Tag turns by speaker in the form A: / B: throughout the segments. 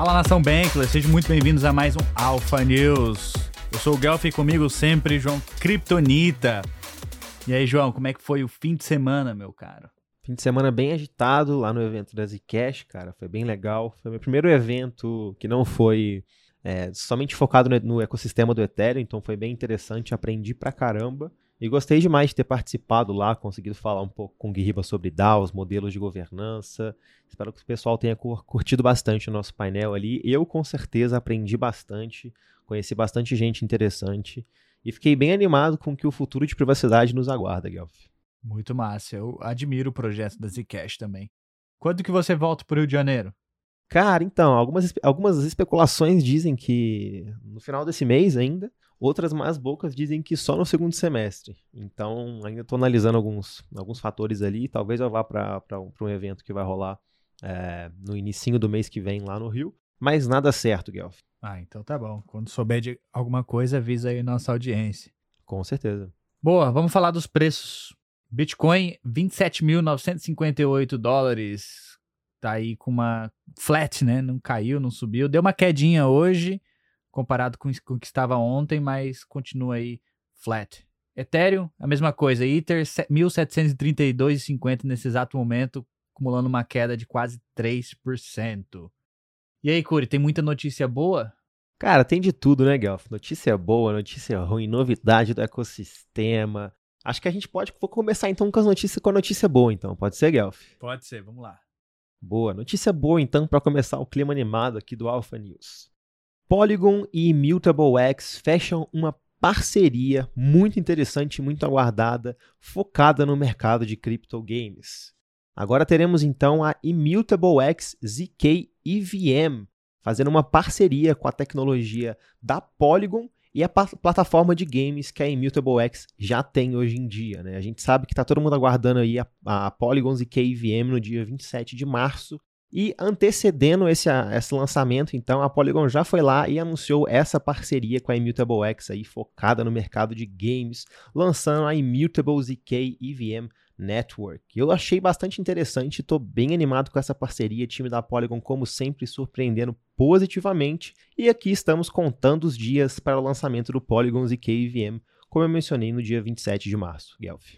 A: Fala nação Bankler, sejam muito bem-vindos a mais um Alpha News. Eu sou o Guelph e comigo sempre João Kryptonita. E aí, João, como é que foi o fim de semana, meu caro?
B: Fim de semana bem agitado lá no evento da Zcash, cara. Foi bem legal. Foi meu primeiro evento que não foi é, somente focado no, no, ecossistema do Ethereum, então foi bem interessante. Aprendi pra caramba. E gostei demais de ter participado lá, conseguido falar um pouco com o Guiriba sobre DAOs, modelos de governança. Espero que o pessoal tenha curtido bastante o nosso painel ali. Eu, com certeza, aprendi bastante, conheci bastante gente interessante e fiquei bem animado com o que o futuro de privacidade nos aguarda, Guelph.
A: Muito massa. Eu admiro o projeto da Zcash também. Quando que você volta para o Rio de Janeiro?
B: Cara, então, algumas, algumas especulações dizem que no final desse mês ainda, outras mais bocas dizem que só no segundo semestre. Então, ainda estou analisando alguns, alguns fatores ali. Talvez eu vá para um evento que vai rolar é, no início do mês que vem lá no Rio. Mas nada certo, Guelph.
A: Ah, então tá bom. Quando souber de alguma coisa, avisa aí nossa audiência.
B: Com certeza.
A: Boa, vamos falar dos preços. Bitcoin, 27.958 dólares. Tá aí com uma flat, né? Não caiu, não subiu. Deu uma quedinha hoje, comparado com o que estava ontem, mas continua aí flat. Ethereum, a mesma coisa. Ether, 1.732,50 nesse exato momento, acumulando uma queda de quase 3%. E aí, Curi, tem muita notícia boa?
B: Cara, tem de tudo, né, Guelph? Notícia boa, notícia ruim, novidade do ecossistema. Acho que a gente pode. Vou começar então com as notícias com a notícia boa, então. Pode ser, Guelph?
A: Pode ser, vamos lá.
B: Boa. Notícia boa, então, para começar o clima animado aqui do Alpha News. Polygon e Immutable X fecham uma parceria muito interessante, muito aguardada, focada no mercado de crypto games. Agora teremos então a Immutable X ZK EVM, fazendo uma parceria com a tecnologia da Polygon e a plataforma de games que a Immutable X já tem hoje em dia. Né? A gente sabe que está todo mundo aguardando aí a, a Polygon ZK EVM no dia 27 de março. E antecedendo esse, esse lançamento, então, a Polygon já foi lá e anunciou essa parceria com a Immutable X aí, focada no mercado de games, lançando a Immutable ZK EVM Network. Eu achei bastante interessante, estou bem animado com essa parceria, time da Polygon, como sempre, surpreendendo positivamente. E aqui estamos contando os dias para o lançamento do Polygon ZK-VM, como eu mencionei no dia 27 de março, Guelph.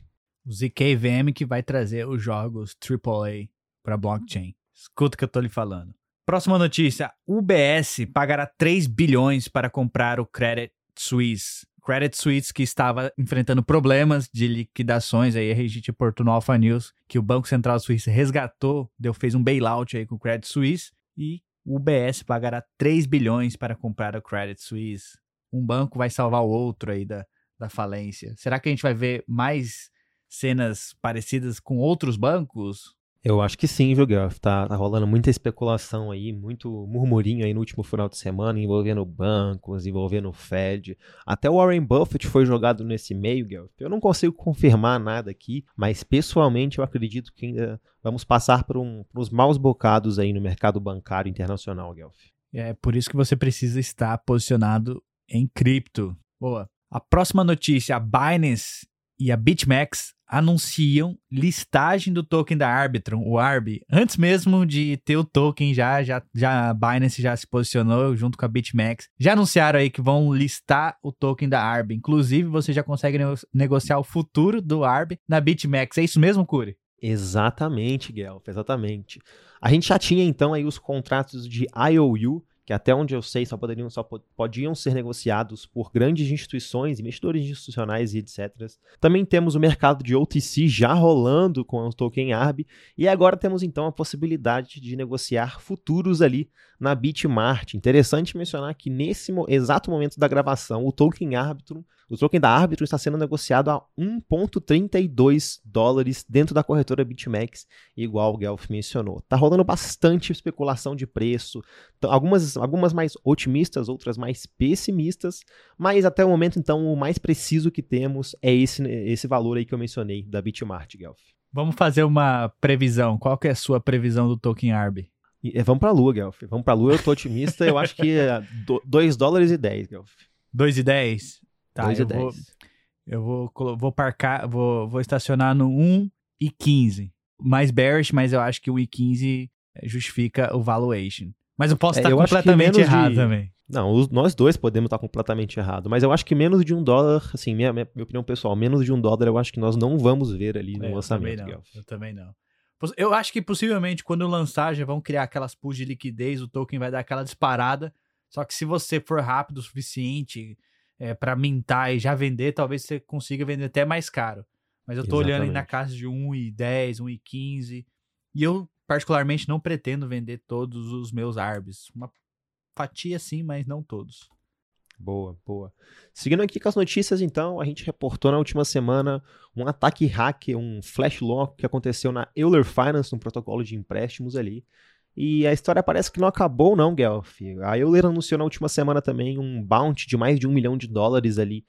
A: O ZK-VM que vai trazer os jogos AAA para blockchain. Escuta o que eu estou lhe falando. Próxima notícia: UBS pagará 3 bilhões para comprar o Credit Suisse. Credit Suisse que estava enfrentando problemas de liquidações, aí a gente reportou no Alpha News que o Banco Central Suíço resgatou, deu, fez um bailout aí com o Credit Suisse e o UBS pagará 3 bilhões para comprar o Credit Suisse. Um banco vai salvar o outro aí da, da falência. Será que a gente vai ver mais cenas parecidas com outros bancos?
B: Eu acho que sim, viu, Guelph? Tá, tá rolando muita especulação aí, muito murmurinho aí no último final de semana, envolvendo bancos, envolvendo o Fed. Até o Warren Buffett foi jogado nesse meio, Guelph. Eu não consigo confirmar nada aqui, mas pessoalmente eu acredito que ainda vamos passar por, um, por uns maus bocados aí no mercado bancário internacional, Guelph.
A: É por isso que você precisa estar posicionado em cripto. Boa. A próxima notícia, a Binance e a BitMEX anunciam listagem do token da Arbitrum, o ARB, antes mesmo de ter o token já, já, já a Binance já se posicionou junto com a BitMEX. Já anunciaram aí que vão listar o token da ARB. Inclusive, você já consegue negociar o futuro do ARB na BitMEX. É isso mesmo, Curi?
B: Exatamente, Guelph, exatamente. A gente já tinha então aí os contratos de IOU, que até onde eu sei só poderiam, só podiam ser negociados por grandes instituições, investidores institucionais e etc. Também temos o mercado de OTC já rolando com o token ARB e agora temos então a possibilidade de negociar futuros ali na Bitmart. Interessante mencionar que nesse exato momento da gravação, o token Arbitrum o token da Arbitrum está sendo negociado a 1,32 dólares dentro da corretora BitMEX, igual o Guelph mencionou. Tá rolando bastante especulação de preço, algumas, algumas mais otimistas, outras mais pessimistas, mas até o momento, então, o mais preciso que temos é esse, esse valor aí que eu mencionei da Bitmart, Guelph.
A: Vamos fazer uma previsão. Qual que é a sua previsão do token ARB?
B: E, é, vamos para a Lua, Guelph. Vamos para a Lua, eu tô otimista, eu acho que 2 dólares e 10, Guelph.
A: 2 e 10?
B: Tá, 2 e 10. Vou,
A: eu vou, vou parcar, vou, vou estacionar no 1 e 15. Mais bearish, mas eu acho que o e 15 justifica o valuation. Mas eu posso
B: É,
A: estar
B: eu
A: completamente
B: menos de-
A: errado também.
B: Não, os- nós dois podemos estar completamente errado, mas eu acho que menos de um dólar, assim, minha, minha, minha opinião pessoal, menos de um dólar eu acho que nós não vamos ver ali no
A: É, eu
B: lançamento,
A: também não.
B: Guelph.
A: Eu também não. Eu acho que possivelmente quando lançar já vão criar aquelas pools de liquidez, o token vai dar aquela disparada. Só que se você for rápido o suficiente é, para mintar e já vender, talvez você consiga vender até mais caro. Mas eu tô olhando aí na
B: Exatamente.
A: casa de 1,10, 1,15. E eu, particularmente, não pretendo vender todos os meus ARBs. Uma fatia sim, mas não todos.
B: Boa, boa. Seguindo aqui com as notícias, então, a gente reportou na última semana um ataque hacker, um flash lock que aconteceu na Euler Finance, um protocolo de empréstimos ali. E a história parece que não acabou, não, Guelph. A Euler anunciou na última semana também um bounty de mais de um milhão de dólares ali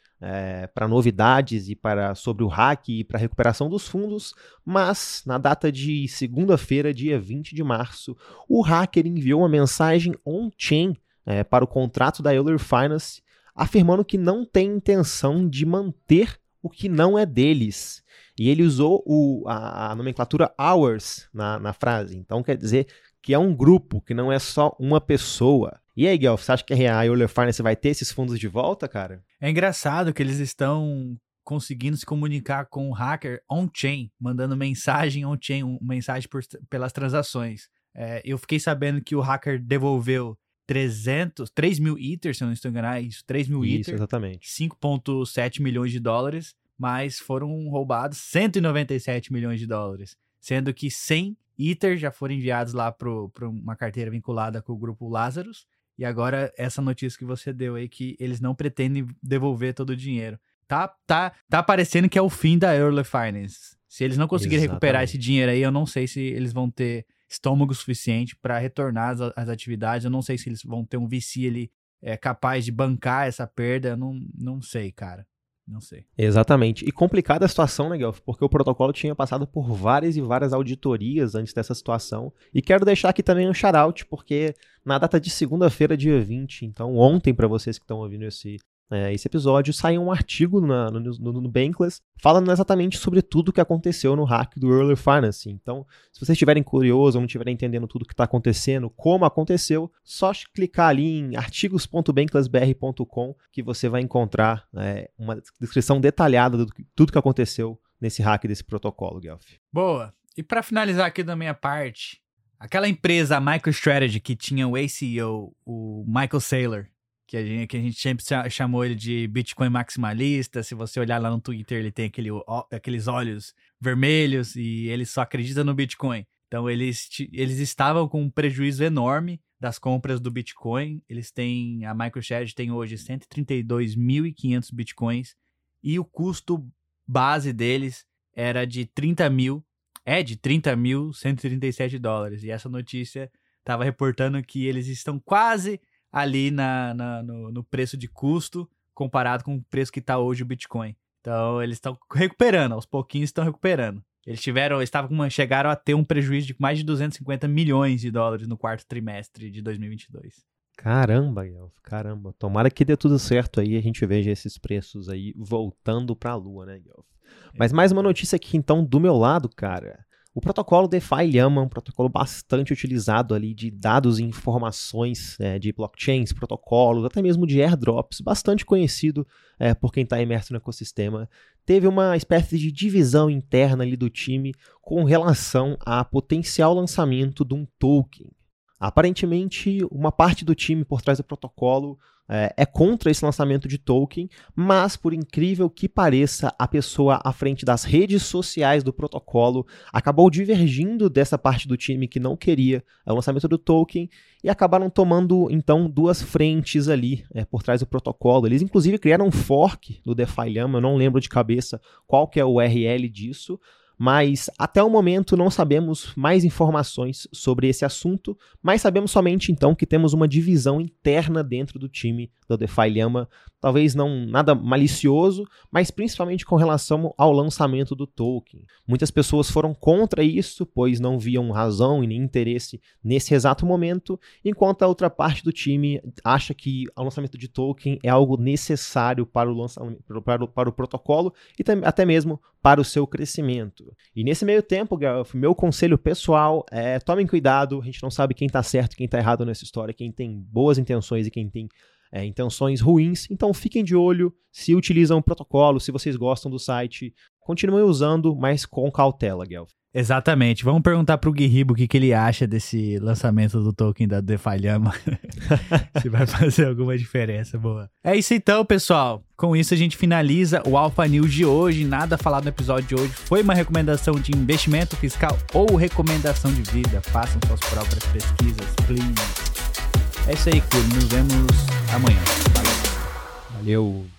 B: para novidades e para sobre o hack e para recuperação dos fundos. Mas na data de segunda-feira, dia 20 de março, o hacker enviou uma mensagem on-chain eh, para o contrato da Euler Finance, afirmando que não tem intenção de manter o que não é deles. E ele usou o- a, a nomenclatura hours na, na frase. Então quer dizer que é um grupo, que não é só uma pessoa. E aí, Guelph, você acha que a Euler Finance vai ter esses fundos de volta, cara?
A: É engraçado que eles estão conseguindo se comunicar com o hacker on-chain, mandando mensagem on-chain, mensagem por- pelas transações. É, eu fiquei sabendo que o hacker devolveu 300, 3 mil Ether, se eu não estou enganado, isso, 3 mil
B: Isso, exatamente.
A: 5,7 milhões de dólares, mas foram roubados 197 milhões de dólares, sendo que 100 Ether já foram enviados lá para uma carteira vinculada com o grupo Lazarus, e agora essa notícia que você deu aí que eles não pretendem devolver todo o dinheiro. Tá, tá, tá parecendo que é o fim da Early Finance. Se eles não conseguirem recuperar esse dinheiro aí, eu não sei se eles vão ter estômago suficiente para retornar às, atividades. Eu não sei se eles vão ter um VC ali é, capaz de bancar essa perda. Eu não, não sei, cara. Não sei.
B: Exatamente. E complicada a situação, né, Guelph? Porque o protocolo tinha passado por várias e várias auditorias antes dessa situação. E quero deixar aqui também um shout-out, porque na data de segunda-feira, dia 20, então ontem, para vocês que estão ouvindo esse, é, esse episódio, saiu um artigo na- no, no, no Bankless falando exatamente sobre tudo o que aconteceu no hack do Early Finance. Então, se vocês estiverem curiosos ou não estiverem entendendo tudo o que está acontecendo, como aconteceu, só clicar ali em artigos.banklessbr.com que você vai encontrar é, uma descrição detalhada de tudo que aconteceu nesse hack desse protocolo, Guelph.
A: Boa. E para finalizar aqui da minha parte, aquela empresa, a MicroStrategy, que tinha o ACO, o Michael Saylor, que a gente, que a gente sempre cha- chamou ele de Bitcoin maximalista. Se você olhar lá no Twitter, ele tem aquele, aqueles olhos vermelhos e ele só acredita no Bitcoin. Então eles, eles estavam com um prejuízo enorme das compras do Bitcoin. Eles têm, a MicroStrategy tem hoje 132.500 Bitcoins e o custo base deles era de 30 mil, é de 30.137 dólares. E essa notícia estava reportando que eles estão quase ali na, na- no, no preço de custo comparado com o preço que está hoje o Bitcoin. Então eles estão recuperando, aos pouquinhos estão recuperando. Eles tiveram, estavam chegaram a ter um prejuízo de mais de 250 milhões de dólares no quarto trimestre de 2022.
B: Caramba, Guelph, caramba. Tomara que dê tudo certo aí e a gente veja esses preços aí voltando pra lua, né, Guelph? Mas mais uma notícia aqui então do meu lado, cara. O protocolo DeFi Llama é um protocolo bastante utilizado ali de dados e informações né, de blockchains, protocolos, até mesmo de airdrops, bastante conhecido é, por quem está imerso no ecossistema. Teve uma espécie de divisão interna ali do time com relação a potencial lançamento de um token. Aparentemente, uma parte do time por trás do protocolo é, é contra esse lançamento de token, mas por incrível que pareça, a pessoa à frente das redes sociais do protocolo acabou divergindo dessa parte do time que não queria o lançamento do token e acabaram tomando então duas frentes ali é, por trás do protocolo. Eles inclusive criaram um fork do DeFi Llama, eu não lembro de cabeça qual que é o URL disso, mas até o momento não sabemos mais informações sobre esse assunto, mas sabemos somente então que temos uma divisão interna dentro do time do DeFi Llama, talvez não nada malicioso, mas principalmente com relação ao lançamento do token. Muitas pessoas foram contra isso, pois não viam razão e nem interesse nesse exato momento, enquanto a outra parte do time acha que o lançamento de token é algo necessário para o lançamento para o, para o protocolo e até mesmo para o seu crescimento. Muito. E nesse meio tempo, Gelf, meu conselho pessoal é tomem cuidado, a gente não sabe quem tá certo quem tá errado nessa história, quem tem boas intenções e quem tem é, intenções ruins. Então fiquem de olho se utilizam o protocolo, se vocês gostam do site. Continuem usando, mas com cautela, Gelf.
A: Exatamente. Vamos perguntar pro Guirribo o que, que ele acha desse lançamento do token da Defalhama. Se vai fazer alguma diferença boa. É isso então, pessoal. Com isso a gente finaliza o Alpha News de hoje. Nada falado no episódio de hoje foi uma recomendação de investimento fiscal ou recomendação de vida. Façam suas próprias pesquisas, please. É isso aí, Curo. Nos vemos amanhã. Valeu.
B: Valeu.